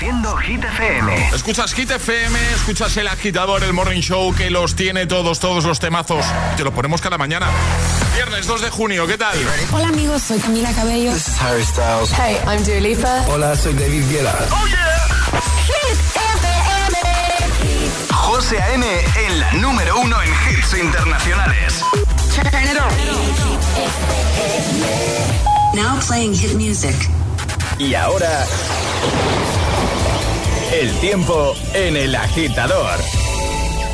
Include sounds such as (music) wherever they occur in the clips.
Reproduciendo Hit FM. Escuchas Hit FM, escuchas el agitador, el morning show que los tiene todos, todos los temazos. Te lo ponemos cada mañana. Viernes 2 de junio, ¿qué tal? Hola amigos, soy Camila Cabello. This is Harry Styles. Hey, I'm Dua Lipa. Hola, soy David Guetta. ¡Oh, yeah! Hit FM. José A.M. en la número uno en hits internacionales. Turn it on. Now playing hit music. Y ahora, el tiempo en el agitador.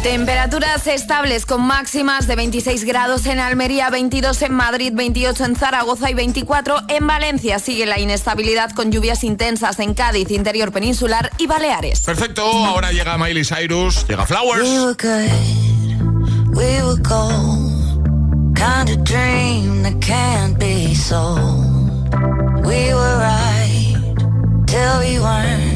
Temperaturas estables con máximas de 26 grados en Almería, 22 en Madrid, 28 en Zaragoza y 24 en Valencia. Sigue la inestabilidad con lluvias intensas en Cádiz, interior peninsular y Baleares. Perfecto, ahora llega Miley Cyrus, llega Flowers. We were good, we were gold, kind of dream that can't be sold. We were right till we weren't,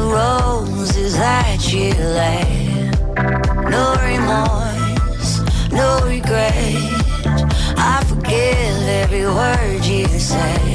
the roses that you laid. No remorse, no regret. I forgive every word you say.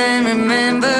then remember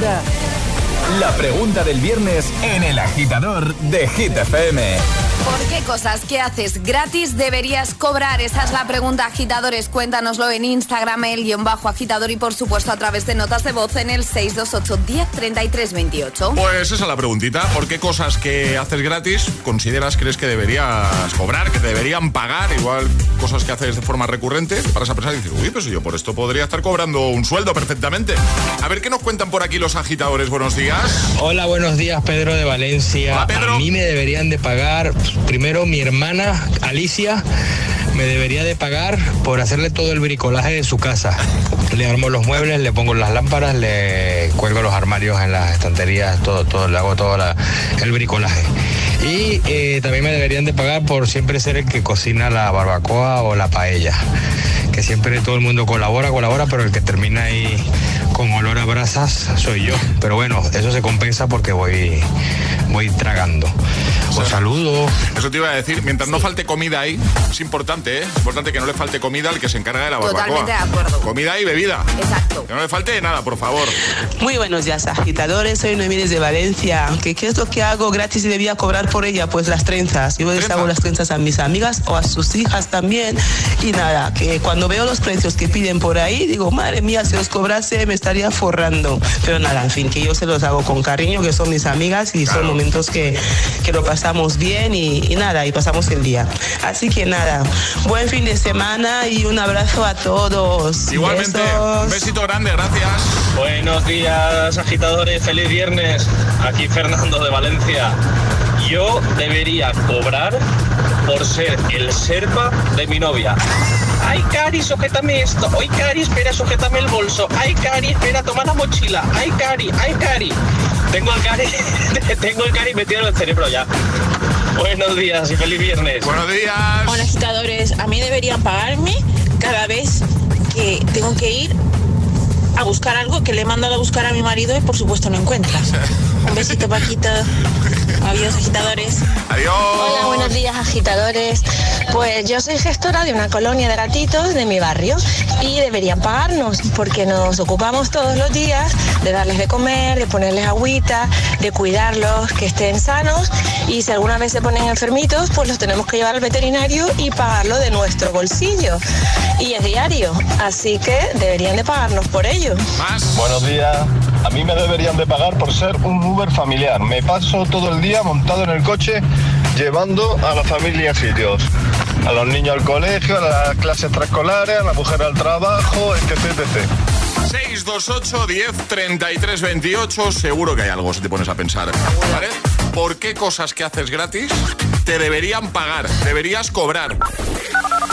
la pregunta del viernes en el agitador de Hit FM. ¿Por qué cosas que haces gratis deberías cobrar? Esa es la pregunta, agitadores. Cuéntanoslo en Instagram, el guion bajo agitador y por supuesto a través de notas de voz en el 628 10 33 28. Pues esa es la preguntita. ¿Por qué cosas que haces gratis consideras, crees que deberías cobrar, que te deberían pagar? Igual cosas que haces de forma recurrente, te paras a pensar y dices, uy, pues yo por esto podría estar cobrando un sueldo perfectamente. A ver qué nos cuentan por aquí los agitadores. Buenos días. Hola, buenos días, Pedro de Valencia. Hola, Pedro. A mí me deberían de pagar primero mi hermana Alicia me debería de pagar por hacerle todo el bricolaje de su casa. Le armo los muebles, le pongo las lámparas, le cuelgo los armarios en las estanterías, todo, todo, le hago todo el bricolaje. Y eh, también me deberían de pagar por siempre ser el que cocina la barbacoa o la paella. Que siempre todo el mundo colabora, colabora, pero el que termina ahí con olor a brasas soy yo. Pero bueno, eso se compensa porque voy, voy tragando. Os saludo. Eso te iba a decir, mientras no falte comida ahí, es importante, ¿eh? Es importante que no le falte comida al que se encarga de la barbacoa. Totalmente de acuerdo. Comida y bebida. Exacto. Que no le falte nada, por favor. Muy buenos días, agitadores. Soy Noemí desde Valencia. ¿Qué, ¿Qué es lo que hago gratis y debía cobrar por ella? Pues las trenzas. Yo les hago las trenzas a mis amigas o a sus hijas también. Y nada, que cuando veo los precios que piden por ahí, digo, madre mía, si los cobrase me estaría forrando. Pero nada, en fin, que yo se los hago con cariño, que son mis amigas y son momentos que, que lo pasamos bien y, nada, y pasamos el día. Así que nada, buen fin de semana y un abrazo a todos. Igualmente, un besito grande, gracias. Buenos días, agitadores, feliz viernes. Aquí Fernando de Valencia. Yo debería cobrar por ser el serpa de mi novia. Ay, Cari, sujétame esto. Ay, Cari, espera, sujétame el bolso. Ay, Cari, espera, toma la mochila. Ay, Cari, ay, Cari. Tengo el Cari, (laughs) tengo el Cari metido en el cerebro ya. Buenos días y feliz viernes. Buenos días. Hola, agitadores. A mí deberían pagarme cada vez que tengo que ir a buscar algo que le he mandado a buscar a mi marido y por supuesto no encuentra. (laughs) Un besito, Paquito. Adiós, agitadores. Adiós. Hola, buenos días, agitadores. Pues yo soy gestora de una colonia de gatitos de mi barrio y deberían pagarnos porque nos ocupamos todos los días de darles de comer, de ponerles agüita, de cuidarlos, que estén sanos y si alguna vez se ponen enfermitos, pues los tenemos que llevar al veterinario y pagarlo de nuestro bolsillo. Y es diario, así que deberían de pagarnos por ello. Buenos días. A mí me deberían de pagar por ser un Uber familiar. Me paso todo el día montado en el coche llevando a la familia a sitios. A los niños al colegio, a las clases extraescolares, a la mujer al trabajo, etc. etc. 628 10 33 28 Seguro que hay algo si te pones a pensar ¿Vale? ¿Por qué cosas que haces gratis te deberían pagar? Deberías cobrar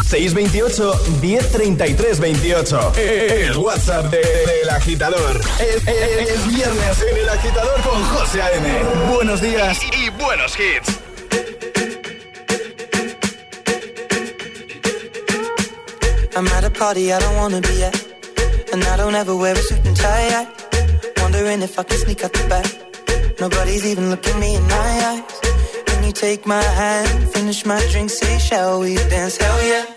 628 1033 28. El WhatsApp del agitador. Es, es, viernes en el agitador con José A.M. Buenos días y, y buenos hits. I'm at a party I don't wanna be at. And I don't ever wear a suit and tie. Wondering if I can sneak out the back. Nobody's even looking me in my eyes. Can you take my hand, finish my drink, say, shall we dance? Hell yeah.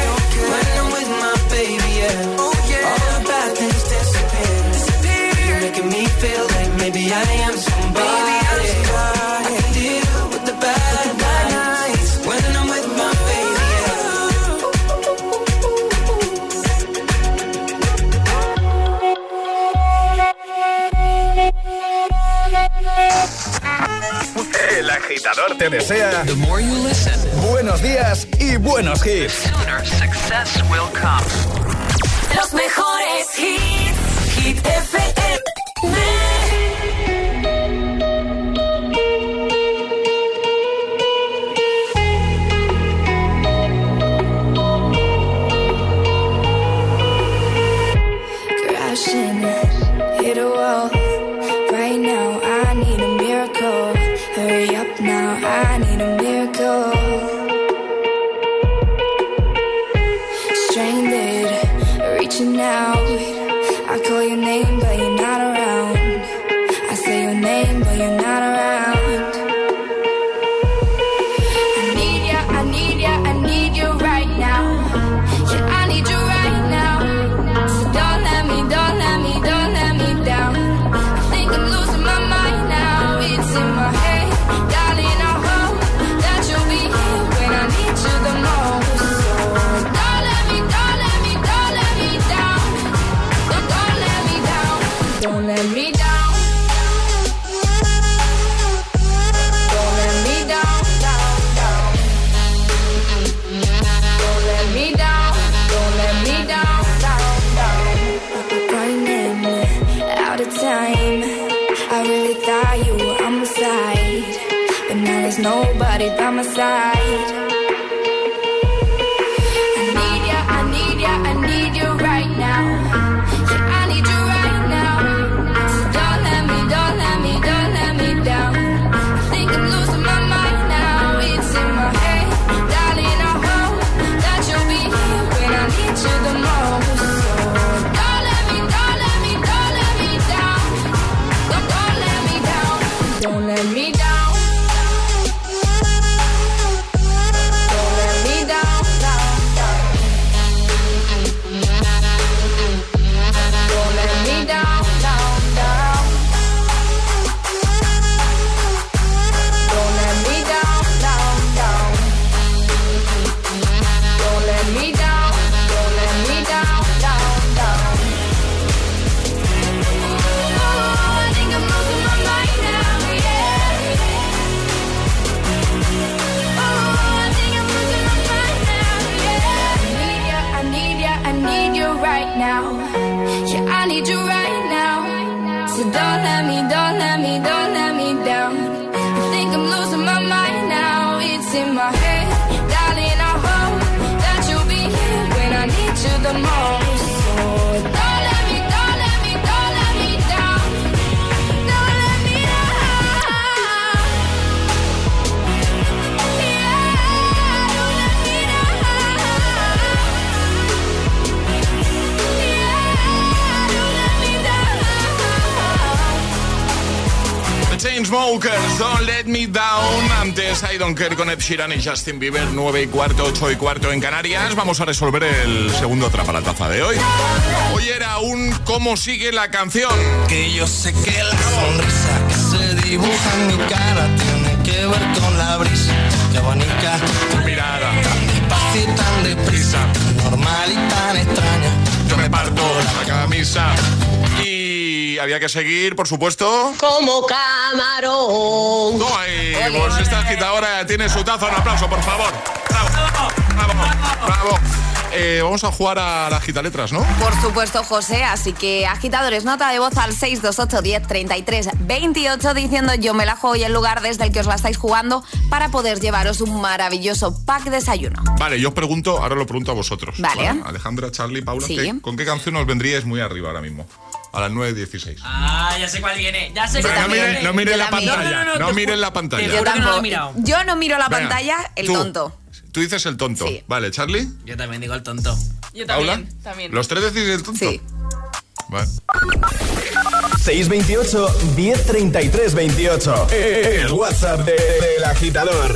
te desea buenos días y buenos hits. Los mejores hits. Hit FM. Don't Let Me Down. Antes I Don't Care con Ed Sheeran y Justin Bieber, 9 y cuarto, 8 y cuarto en Canarias. Vamos a resolver el segundo atrapa la taza de hoy. Hoy era un ¿Cómo sigue la canción? Que yo sé que la sonrisa que se dibuja en mi cara tiene que ver con la brisa que abanica tu mirada. Tan despacio y tan deprisa, normal y tan extraña. Yo me parto la camisa. Y había que seguir, por supuesto. Como camarón. No, ahí, pues esta agitadora tiene su taza. Un aplauso, por favor. Bravo, bravo, bravo. Eh, vamos a jugar a las gitaletras, ¿no? Por supuesto, José. Así que agitadores, nota de voz al 628 10 33 28 diciendo yo me la juego y el lugar desde el que os la estáis jugando para poder llevaros un maravilloso pack desayuno. Vale, yo os pregunto, ahora lo pregunto a vosotros. Vale. Alejandra, Charlie, Paula, Sí. ¿qué- ¿con qué canción os vendríais muy arriba ahora mismo? A las 9.16. Ah, ya sé cuál viene. Ya sé cuál no viene. no miren Yo la pantalla. No, te miren la pantalla. Yo no he mirado. Yo no miro la Venga, pantalla, el tú. tonto. tú dices el tonto. Sí. Vale, Charlie. Yo también digo el tonto. Yo Paula. también, también. ¿Los tres decís el tonto? Sí. Vale. 628 1033 28. El WhatsApp de- del agitador.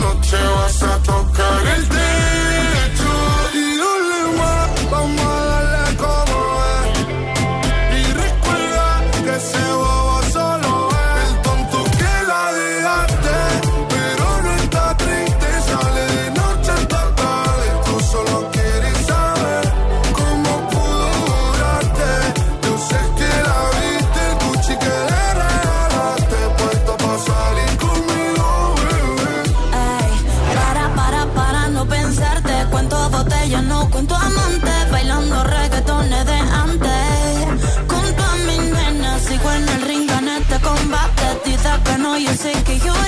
Noche vas yo sé que lloraste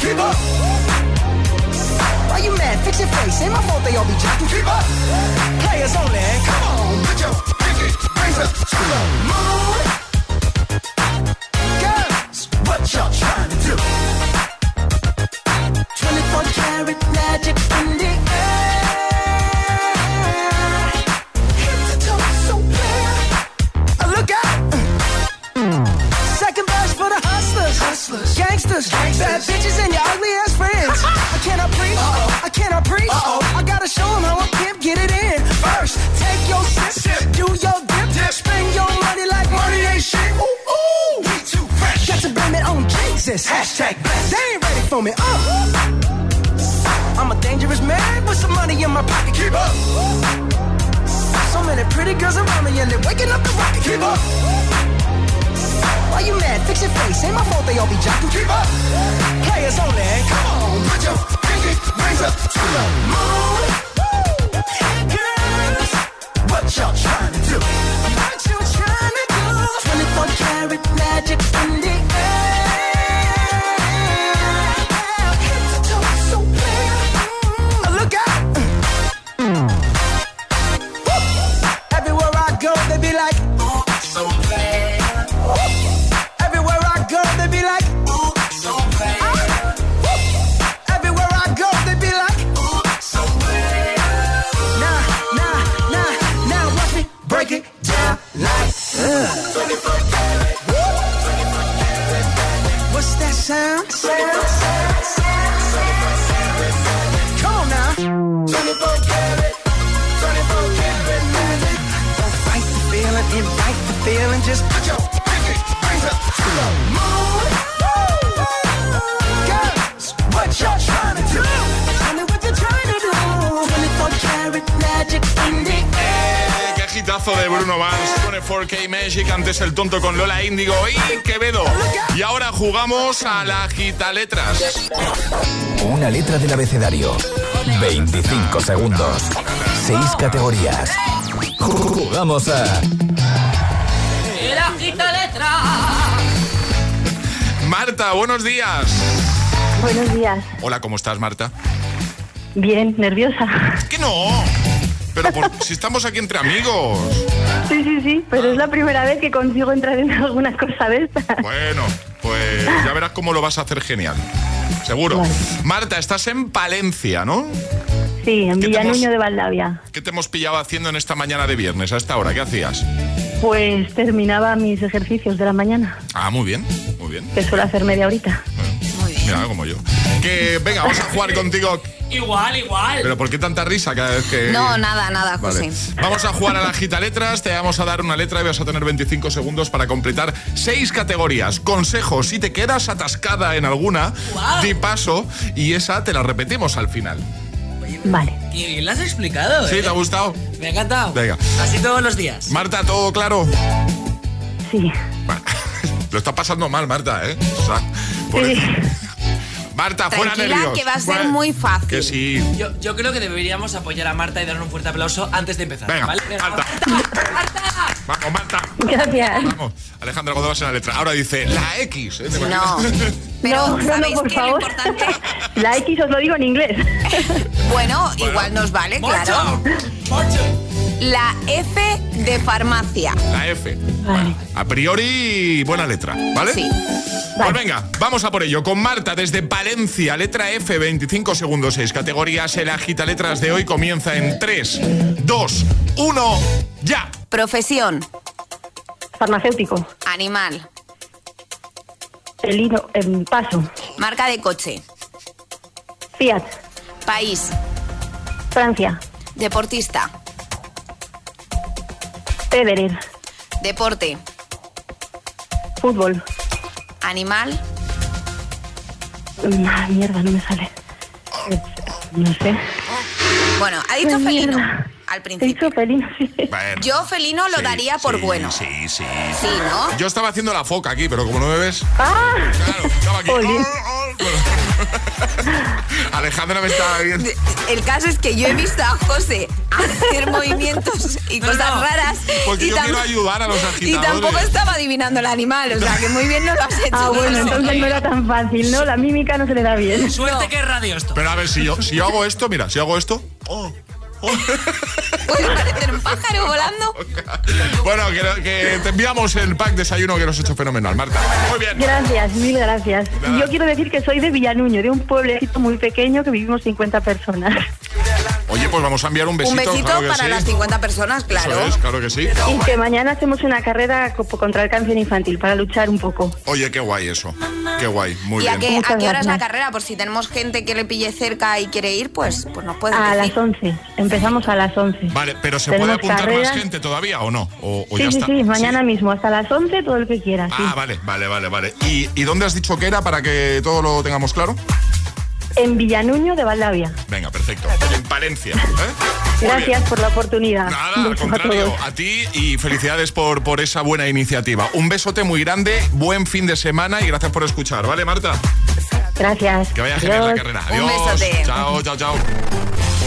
Keep up. Why you mad? Fix your face. Ain't my fault they all be jacking. Keep up. Players only. Come on, put your pinky rings up to the moon. Girls, what y'all trying to do? 24 karat magic Bad bitches and your ugly ass friends. (laughs) I cannot preach. Uh-oh. I cannot preach. Uh-oh. I gotta show them how a pimp get it in. First, take your sip, sip. do your dip, dip, spend your money like money ain't shit. Ooh, ooh, we too fresh. Got to blame it on Jesus. Hashtag blessed. They ain't ready for me. Uh. I'm a dangerous man with some money in my pocket. Keep up. So many pretty girls around me and they're waking up the rocket. Keep up. Why you mad? Fix your face. Ain't my fault they all be jocking. Keep up. Players only. Come on, put your pinky rings up to the moon. Girls, what y'all trying to do? What you trying to do? 24 karat magic in the feeling. Just put your pinky rings up to the moon. Girls, what y'all trying to do? Tell me what you're trying to do. 24 karat magic in the air. Qué hitazo de Bruno Mars, 24K Magic, antes el tonto con Lola Índigo y Quevedo. Y ahora jugamos a la gita letras. Una letra del abecedario. 25 segundos. 6 categorías. Jugamos a Marta, buenos días. Buenos días. Hola, ¿cómo estás, Marta? Bien, nerviosa. Que no. Pero por- si estamos aquí entre amigos. Sí, sí, sí, pero es la primera vez que consigo entrar en alguna cosa de estas. Bueno, pues ya verás cómo lo vas a hacer genial. Seguro. Marta, estás en Palencia, ¿no? Sí, en ¿Qué te Villanuño hemos- de Valdavia. ¿Qué te hemos pillado haciendo en esta mañana de viernes a esta hora? ¿Qué hacías? Pues terminaba mis ejercicios de la mañana, Ah, muy bien, muy bien. que suelo hacer media horita. Mira, como yo. Que venga, vamos a jugar (laughs) contigo. Igual, igual. Pero ¿por qué tanta risa cada vez que.? No, nada, nada, Vale. José. Vamos a jugar a la gita letras. Te vamos a dar una letra y vas a tener 25 segundos para completar seis categorías. Consejos, si te quedas atascada en alguna, Guau. di paso y esa te la repetimos al final. Vale. Qué bien lo has explicado, ¿Sí? ¿eh? ¿Te ha gustado? Me ha encantado. Venga. Así todos los días. Marta, ¿todo claro? Sí. Vale. (laughs) Lo está pasando mal, Marta, ¿eh? O sea, por- Marta, fuera nervios. que va a ser muy fácil. Que sí. Yo, yo creo que deberíamos apoyar a Marta y darle un fuerte aplauso antes de empezar. Venga, ¿vale? Marta. Vamos, Marta. Gracias. Vamos. Alejandra Godovas en la letra. Ahora dice la X. ¿eh? ¿Te No. Pero, (laughs) No, no, no, ¿sabéis por qué? Lo favor. importante. La X os lo digo en inglés. Bueno, igual nos vale, claro. La F de farmacia. La F. Vale. A priori, buena letra, ¿vale? Sí. Pues venga, vamos a por ello. Con Marta desde Palencia, letra F, 25 segundos, 6 categorías. El agita letras de hoy comienza en 3, 2, 1, ya. Profesión. Farmacéutico. Animal. Pelino. em, paso. Marca de coche. Fiat. País. Francia. Deportista. Federer. Deporte. Fútbol. Animal. Mm, ah, mierda, no me sale. No sé. Bueno, ha dicho Ay, felino mierda. Al He principio. dicho pelino, sí. Bueno. Yo felino lo Sí, daría por sí, bueno. Sí, sí. Sí, ¿no? Yo estaba haciendo la foca aquí, pero como no me ves. ¡Ah! Claro, estaba aquí. Jolín. (laughs) Alejandra me estaba viendo. El caso es que yo he visto a José hacer (laughs) movimientos y No, cosas no, raras. Porque y yo quiero ayudar a los Y agitadores. tampoco estaba adivinando el animal, o sea que muy bien no lo has hecho. Ah, bueno, entonces no era tan fácil, ¿no? La mímica no se le da bien. Suerte que es radio esto. Pero a ver, si yo, si yo hago esto, mira, si hago esto. oh, oh. (laughs) Puede parecer un pájaro volando. (laughs) Bueno, que, que te enviamos el pack desayuno que nos ha hecho fenomenal, Marta. Muy bien. Gracias, mil gracias. Nada. Y yo quiero decir que soy de Villanuño, de un pueblecito muy pequeño que vivimos 50 personas. Oye, pues vamos a enviar un besito. Un besito claro para sí. las 50 personas, claro. Eso es, claro que sí. Y que mañana hacemos una carrera co- contra el cáncer infantil para luchar un poco. Oye, qué guay eso. Qué guay, muy ¿Y a bien. qué, a Muchas qué hora es la carrera? Por si tenemos gente que le pille cerca y quiere ir, pues, pues nos puede A decir. las 11. Empezamos a las 11. Vale, pero ¿se puede apuntar carreras. más gente todavía o no? ¿O, o Sí, ya sí, está? sí, mañana mismo, hasta las 11, todo el que quiera. sí. Ah, vale, vale, vale, vale. ¿Y, y dónde has dicho que era para que todo lo tengamos claro? En Villanuño de Valdavia. Venga, perfecto. En Palencia. ¿eh? Gracias por la oportunidad. Nada, Un al a contrario, a ti y felicidades por, por esa buena iniciativa. Un besote muy grande, buen fin de semana y gracias por escuchar, ¿vale, Marta? Gracias. Que vaya genial la Adiós. carrera. Un Adiós. besote. Chao, chao, chao.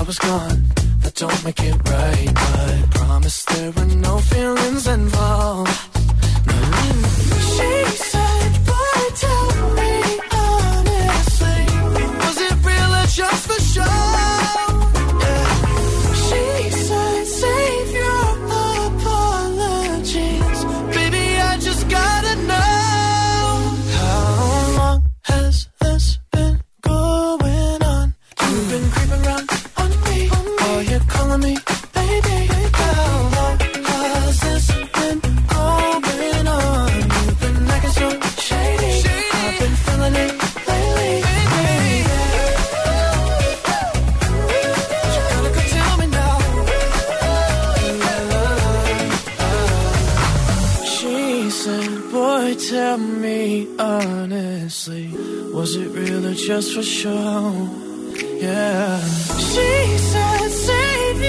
I was gone. That don't make it right, but I promise there were no feelings involved. Was it real or just for show? Yeah. She said, Save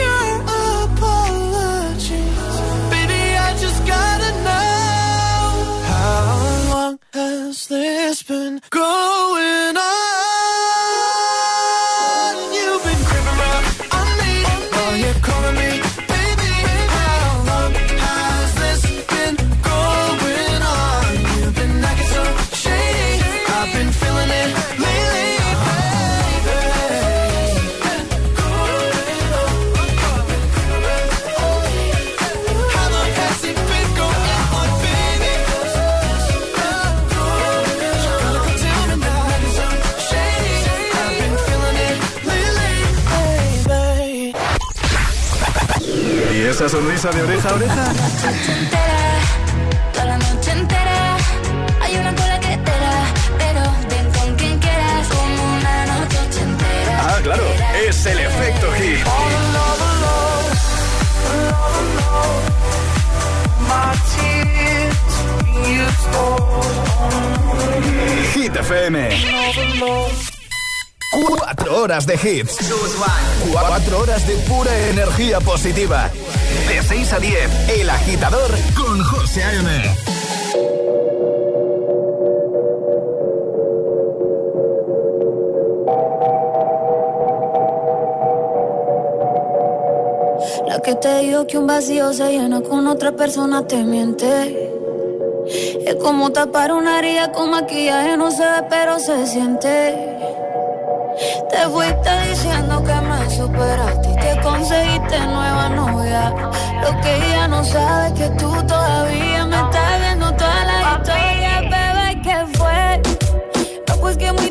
sonrisa de oreja a oreja? Toda la noche entera hay una cola que te da, pero ven con quien quieras como una noche entera. Ah, claro, es el efecto hit. Hit FM. Cuatro horas de hits. Cuatro horas de pura energía positiva. De 6 a 10, El Agitador con José A.M. La que te dijo que un vacío se llena con otra persona te miente. Es como tapar una herida con maquillaje, no se ve, pero se siente. Te fuiste diciendo que me superaste conseguiste nueva novia. Lo que ella no sabe es que tú todavía me estás viendo toda la historia, bebé, ¿qué fue? No, pues que muy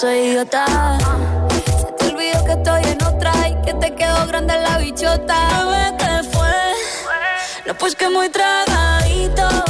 Soy idiota. Se te olvidó que estoy en otra y que te quedó grande la bichota. Bebé, ¿qué fue? No, pues que muy tragadito.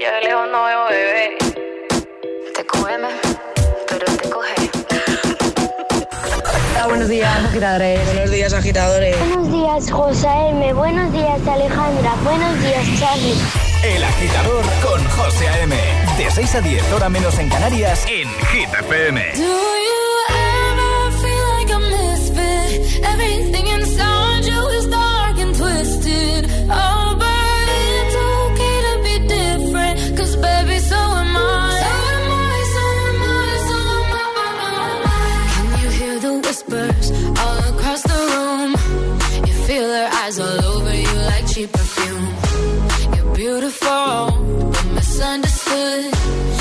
yo de lejos no veo bebé. Te cógeme, pero te coge. Hola, buenos días, agitadores. Buenos días, agitadores. Buenos días, José M. Buenos días, Alejandra. Buenos días, Charlie. El Agitador con José A.M. De 6 a 10, hora menos en Canarias, en Hit FM. Do you ever feel like a misfit? Everything whispers all across the room. You feel her eyes all over you like cheap perfume. You're beautiful, but misunderstood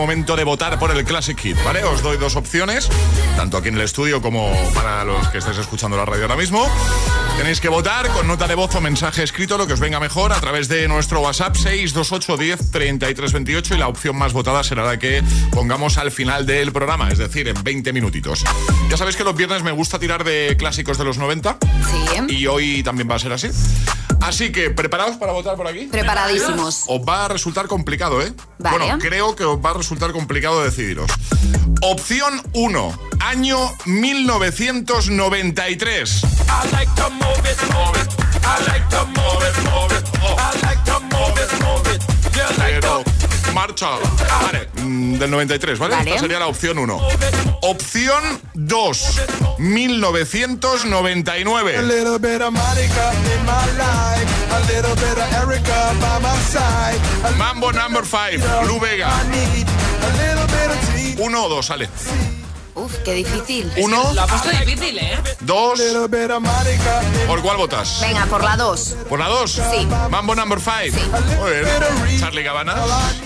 momento de votar por el Classic Hit, ¿vale? Os doy dos opciones, tanto aquí en el estudio como para los que estáis escuchando la radio ahora mismo. Tenéis que votar con nota de voz o mensaje escrito, lo que os venga mejor, a través de nuestro WhatsApp 628 10 33 28 y la opción más votada será la que pongamos al final del programa, es decir, en 20 minutitos. Ya sabéis que los viernes me gusta tirar de clásicos de los 90. Sí. Y hoy también va a ser así. Así que, ¿preparados para votar por aquí? Preparadísimos. Os va a resultar complicado, ¿eh? Vale. Bueno, creo que os va a resultar complicado decidiros. Opción 1, año 1993. I like to move it, move it. I like to move it, move it. I like to move it, move it. You like Pero, marcha. Vale, mm, del 93, ¿vale? Vale. Esta sería la opción 1. Opción 2, 1999. A little bit of Monica in my life. A little bit of Erica by my side. A Mambo number 5, Lu Vega. Uno o dos, sale. Uf, qué difícil. Uno, Lo ha puesto difícil, ¿eh? dos. In ¿Por cuál votas? Venga, por la 2. ¿Por la 2? Sí. Mambo number 5. Muy bien. Charlie Cabanas.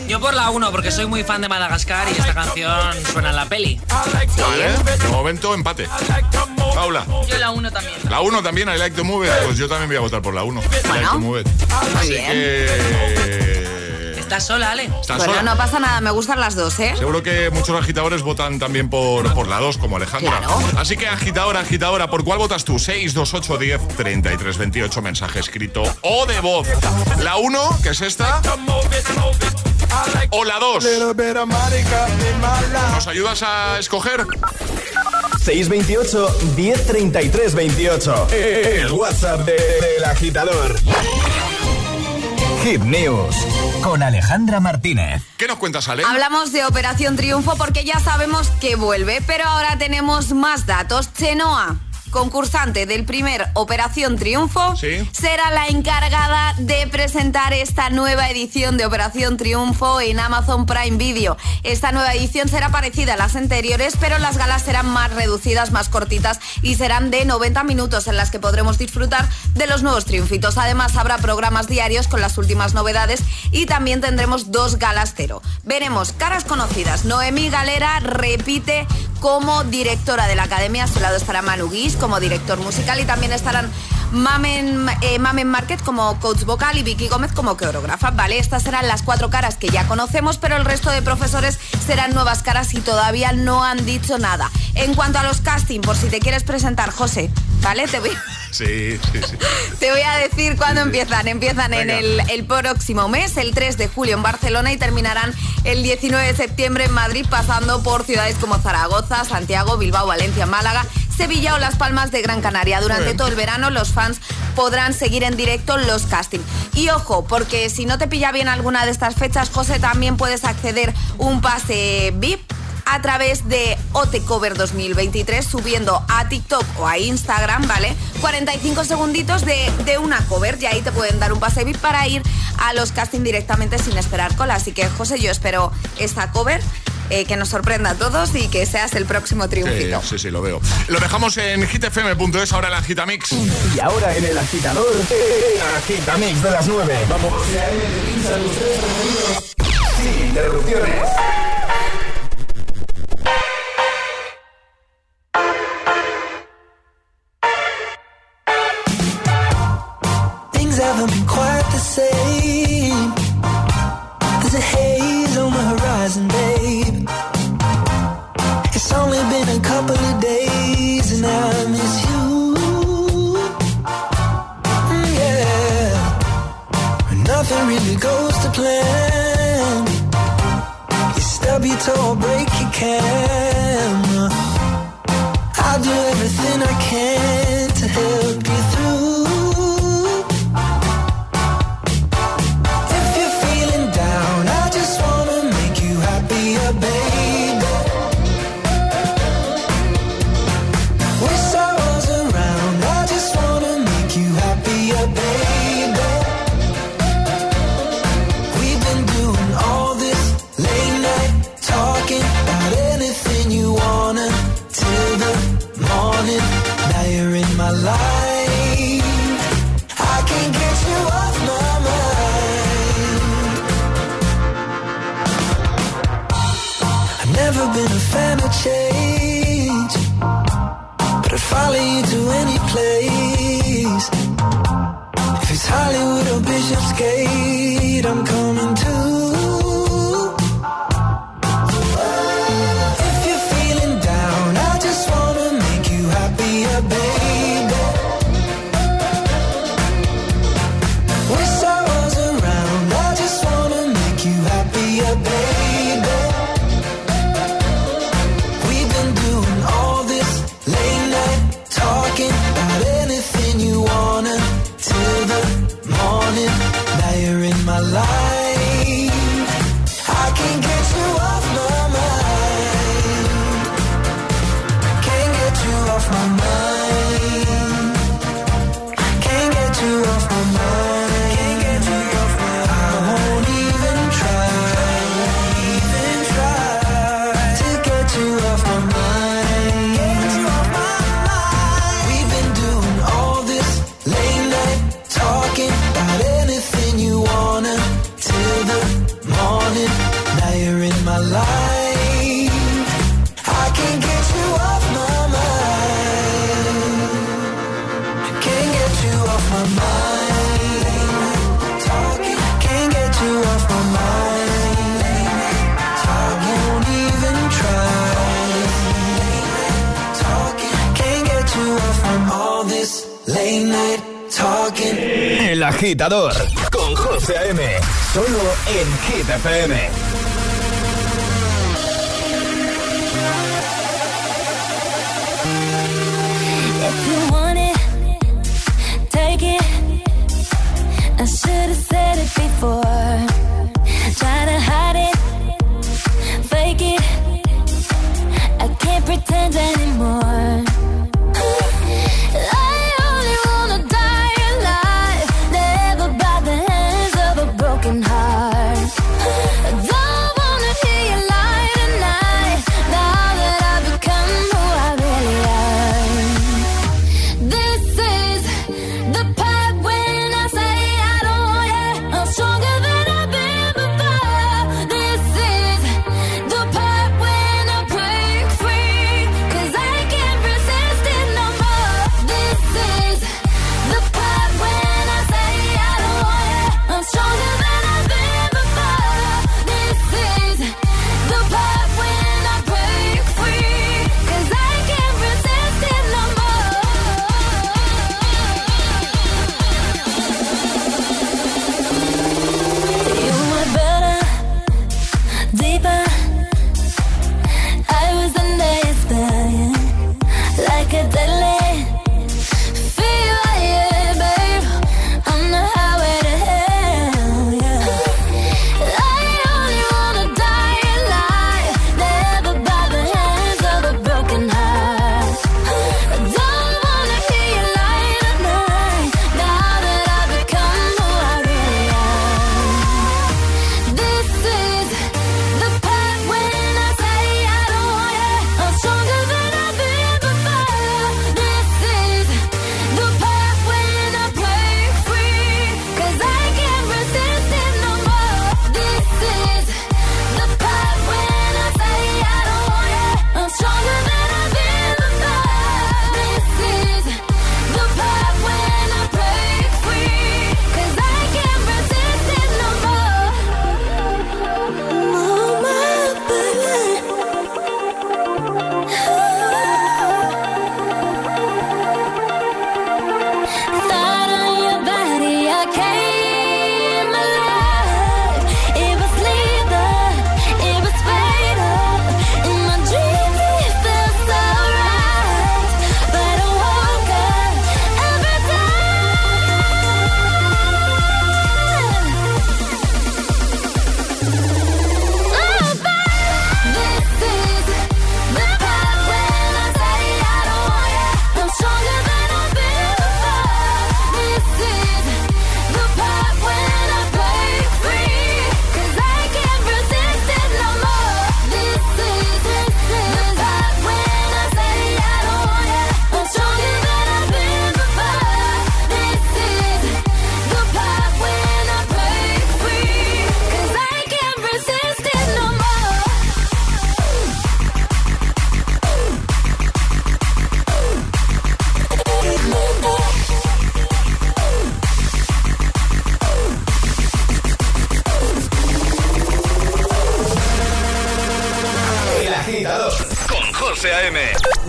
Yo por la 1, porque soy muy fan de Madagascar y esta canción suena en la peli. Vale. De momento, empate. Paula. Yo la uno también. La 1 también, I like to move it. Pues yo también voy a votar por la 1. I like to move it. Así bien. que. ¿Estás sola, Ale? Estás Bueno, sola. no pasa nada, me gustan las dos, ¿eh? Seguro que muchos agitadores votan también por, por la 2, como Alejandra. Claro. Así que agitadora, agitadora, ¿por cuál votas tú? 628 10 33 28, mensaje escrito o de voz. La 1, que es esta, o la 2. little bit of Monica in my life. ¿Nos ayudas a escoger? 628 1033 28. El WhatsApp de- del agitador. Hit News con Alejandra Martínez. ¿Qué nos cuentas, Ale? Hablamos de Operación Triunfo porque ya sabemos que vuelve, pero ahora tenemos más datos. Chenoa, concursante del primer Operación Triunfo, Sí. será la encargada de presentar esta nueva edición de Operación Triunfo en Amazon Prime Video. Esta nueva edición será parecida a las anteriores, pero las galas serán más reducidas, más cortitas y serán de 90 minutos en las que podremos disfrutar de los nuevos triunfitos. Además, habrá programas diarios con las últimas novedades y también tendremos dos galas cero. Veremos caras conocidas. Noemí Galera repite como directora de la academia. A su lado estará Manu Guis como director musical y también estarán Mamen, eh, Mamen Market como coach vocal y Vicky Gómez como coreógrafa. Vale, estas serán las cuatro caras que ya conocemos, pero el resto de profesores serán nuevas caras y todavía no han dicho nada. En cuanto a los casting, por si te quieres presentar, José, ¿vale? Te voy, Sí, sí, sí. te voy a decir cuándo empiezan. Empiezan en el, el próximo mes, el 3 de julio en Barcelona y terminarán el 19 de septiembre en Madrid, pasando por ciudades como Zaragoza, Santiago, Bilbao, Valencia, Málaga, Sevilla o Las Palmas de Gran Canaria. Durante todo el verano los fans podrán seguir en directo los castings. Y ojo, porque si no te pilla bien alguna de estas fechas, José, también puedes acceder un pase VIP a través de OT Cover 2023 subiendo a TikTok o a Instagram, ¿vale? 45 segunditos de, de una cover y ahí te pueden dar un pase VIP para ir a los castings directamente sin esperar cola. Así que José, yo espero esta cover eh, que nos sorprenda a todos y que seas el próximo triunfito. Sí, sí, sí, lo veo. Lo dejamos en hitfm.es, ahora la Gitamix. Y ahora en el agitador, el agitamix de las 9. Vamos. Sin interrupciones. Break agitador con José A.M. Solo en Hit FM. If you want it, take it. I should have said it before. agitador con José A.M.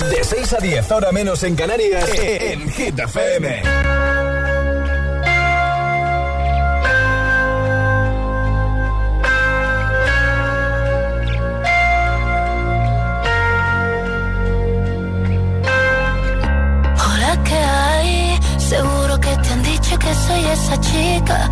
De 6 a 10, ahora menos en Canarias, e-, en Hit FM. Hola, ¿qué hay? Seguro que te han dicho que soy esa chica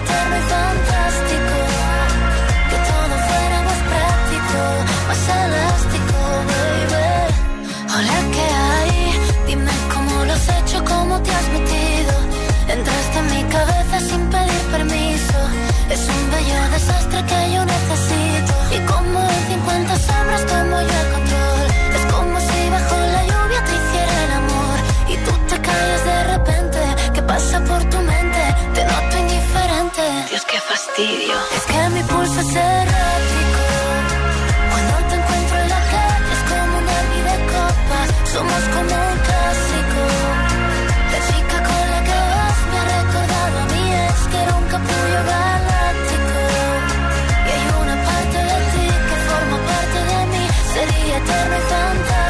Eterno y fantástico. Que todo fuera más práctico, más elástico, baby. Hola, ¿qué hay? Dime cómo lo has hecho, cómo te has metido. Entraste en mi cabeza sin pedir permiso. Es un bello desastre que yo necesito. Y como en 50 sombras tomo yo el control. Es como si bajo la lluvia te hiciera el amor. Y tú te callas de repente. ¿Qué pasa por tu mente? Dios, qué fastidio. Es que mi pulso es errático. Cuando te encuentro en la calle es como una vida de copa. Somos como un clásico. La chica con la que vas me ha recordado a mí es que era un capullo galáctico. Y hay una parte de ti que forma parte de mí. Sería eterno y fantástico.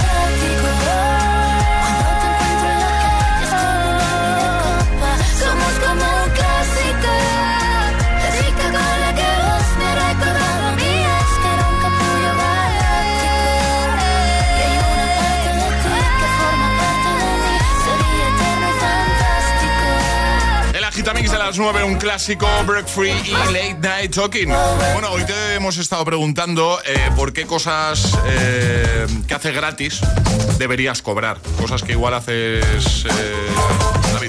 Las 9, un clásico, Break Free y Late Night Talking. Bueno, hoy te hemos estado preguntando eh, por qué cosas eh, que haces gratis deberías cobrar. Cosas que igual haces eh,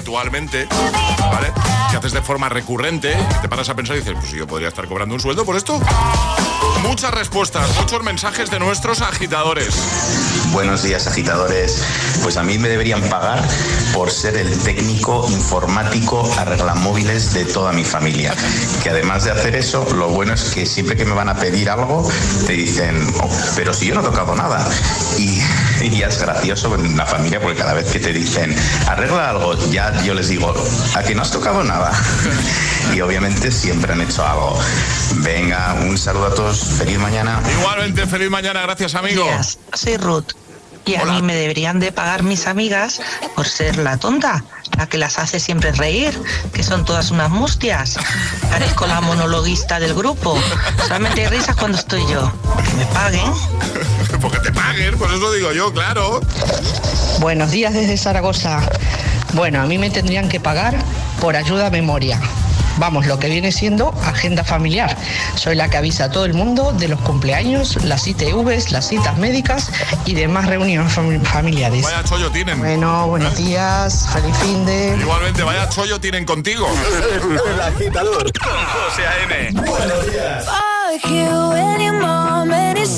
habitualmente, ¿vale? Que haces de forma recurrente te paras a pensar y dices, pues yo podría estar cobrando un sueldo por esto. Muchas respuestas, muchos mensajes de nuestros agitadores. Buenos días, agitadores. Pues a mí me deberían pagar por ser el técnico informático arreglamóviles de toda mi familia. Que además de hacer eso, lo bueno es que siempre que me van a pedir algo, te dicen, "Oh, pero si yo no he tocado nada. Y ya es gracioso en la familia porque cada vez que te dicen, arregla algo, ya yo les digo, ¿a que no has tocado nada? Y obviamente siempre han hecho algo. Venga, un saludo a todos, feliz mañana. Igualmente, feliz mañana, gracias amigo. Soy Ruth. Y a mí me deberían de pagar mis amigas por ser la tonta, la que las hace siempre reír, que son todas unas mustias. Parezco la monologuista del grupo. Solamente hay risas cuando estoy yo. Que me paguen. Porque te paguen, por eso digo yo, claro. Buenos días desde Zaragoza. Bueno, a mí me tendrían que pagar por ayuda a memoria. Vamos, lo que viene siendo agenda familiar. Soy la que avisa a todo el mundo de los cumpleaños, las ITVs, las citas médicas y demás reuniones fami- familiares. Vaya chollo tienen. Bueno, buenos días, feliz fin de... Igualmente, vaya chollo tienen contigo. El agitador con José A.M. Buenos días.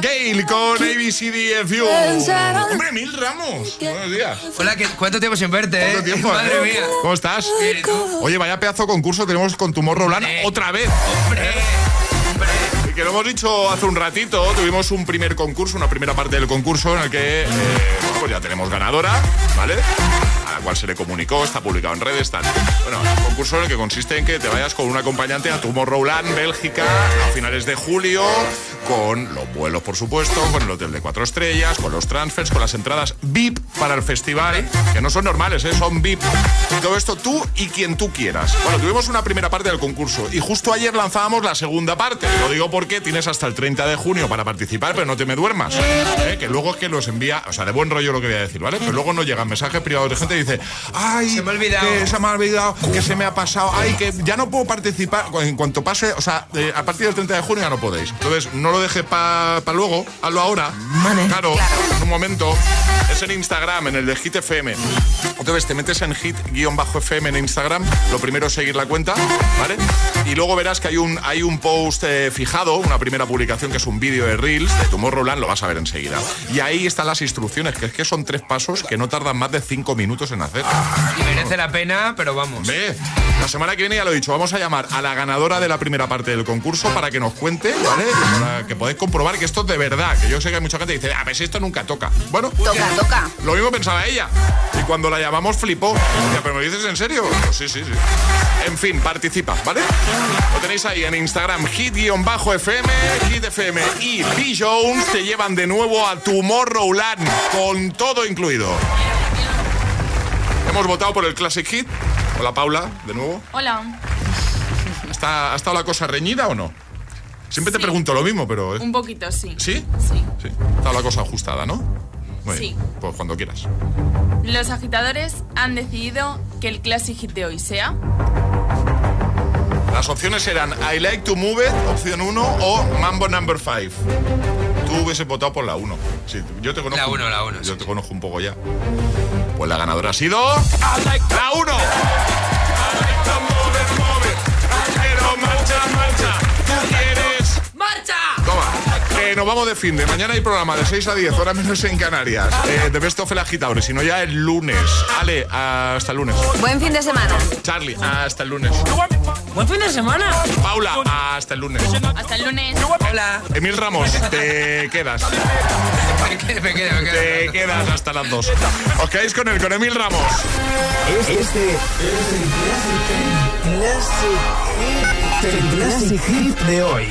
Gail con ABCDFU. Hombre, Mil Ramos. Buenos días. Hola, ¿qué- ¿cuánto tiempo sin verte? ¿Cuánto eh? tiempo, Madre eh? mía. ¿Cómo estás? Oye, vaya pedazo concurso tenemos con Tomorrowland otra vez. Y que lo hemos dicho hace un ratito, tuvimos un primer concurso, una primera parte del concurso en el que eh, pues ya tenemos ganadora, ¿vale? A la cual se le comunicó, está publicado en redes, tal. Bueno, un concurso en el que consiste en que te vayas con un acompañante a Tomorrowland, Bélgica, a finales de julio, con los vuelos, por supuesto, con el hotel de cuatro estrellas, con los transfers, con las entradas VIP para el festival, que no son normales, ¿eh? son VIP. Todo esto tú y quien tú quieras. Bueno, tuvimos una primera parte del concurso y justo ayer lanzábamos la segunda parte. Lo digo porque tienes hasta el 30 de junio para participar, pero no te me duermas. ¿eh? Que luego es que los envía, o sea, de buen rollo lo que voy a decir, ¿vale? Pero luego nos llegan mensajes privados de gente dice, ay, Se me ha olvidado. que se me ha olvidado, que se me ha pasado, ay, que ya no puedo participar. En cuanto pase, o sea, eh, a partir del 30 de junio ya no podéis. Entonces, no lo deje para luego, hazlo ahora. Claro, en un momento. Es en Instagram, en el de Hit FM. Entonces te metes en hit-fm en Instagram. Lo primero es seguir la cuenta, ¿vale? Y luego verás que hay un, hay un post eh, fijado, una primera publicación que es un vídeo de Reels de Tomorrowland, lo vas a ver enseguida. Y ahí están las instrucciones, que es que son tres pasos que no tardan más de cinco minutos en hacer. Y merece la pena, pero vamos. Ve, la semana que viene ya lo he dicho, vamos a llamar a la ganadora de la primera parte del concurso para que nos cuente, ¿vale? Para que podáis comprobar que esto es de verdad, que yo sé que hay mucha gente que dice, ah, pues esto nunca toca. Bueno, Toca, toca. lo mismo pensaba ella. Y cuando la llamamos flipó. Decía, ¿pero me dices en serio? Pues sí, sí, sí. En fin, participa, ¿vale? Lo tenéis ahí en Instagram, hit-fm, hit-fm y B. Jones te llevan de nuevo a Tomorrowland, con todo incluido. Hemos votado por el Classic Hit. Hola, Paula, de nuevo. Hola. ¿Está, ¿Ha estado la cosa reñida o no? Siempre te pregunto lo mismo, pero... ¿eh? Un poquito, sí. ¿Sí? Sí. Sí. Está la cosa ajustada, ¿no? Muy Sí. bien. Pues cuando quieras. Los agitadores han decidido que el Classic Hit de hoy sea. Las opciones eran I like to move it, opción 1, o Mambo number 5. Tú hubieses votado por la 1. Sí, yo te conozco. La uno, la uno, Yo te conozco un poco ya. Pues la ganadora ha sido. ¡La 1! Pero marcha, marcha. Que nos vamos de fin de mañana hay programa de 6 a 10, horas menos en Canarias. Eh, de Best of el Agitadores, si no ya el lunes. Ale, hasta el lunes. Buen fin de semana. Charlie, hasta el lunes. ¡Buen fin de semana! Paula, hasta el lunes. Hasta el lunes. Hola. Emil Ramos, te quedas. Me quedo, me quedo, me quedo. Te quedas hasta las 2. Os quedáis con él, con Emil Ramos. Este es el Classic Hit, el Classic Hit de hoy.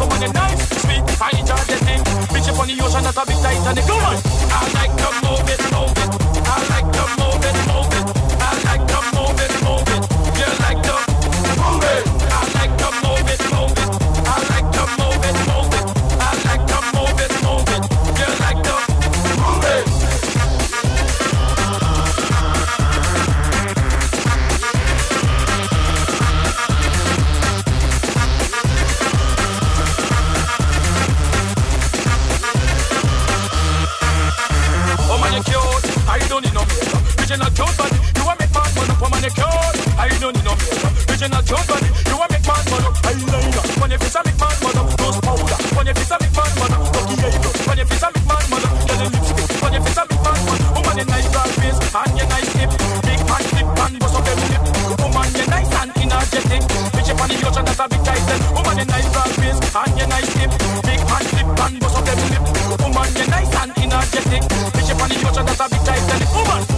Come on, the nice, sweet, I enjoy the thing. Bitch up on the ocean, that's a big Titanic. go on, I like to move it. a big. Woman, you nice nice. Big and up. Woman, nice energetic. Bishop on the ocean, that's a big title. Woman.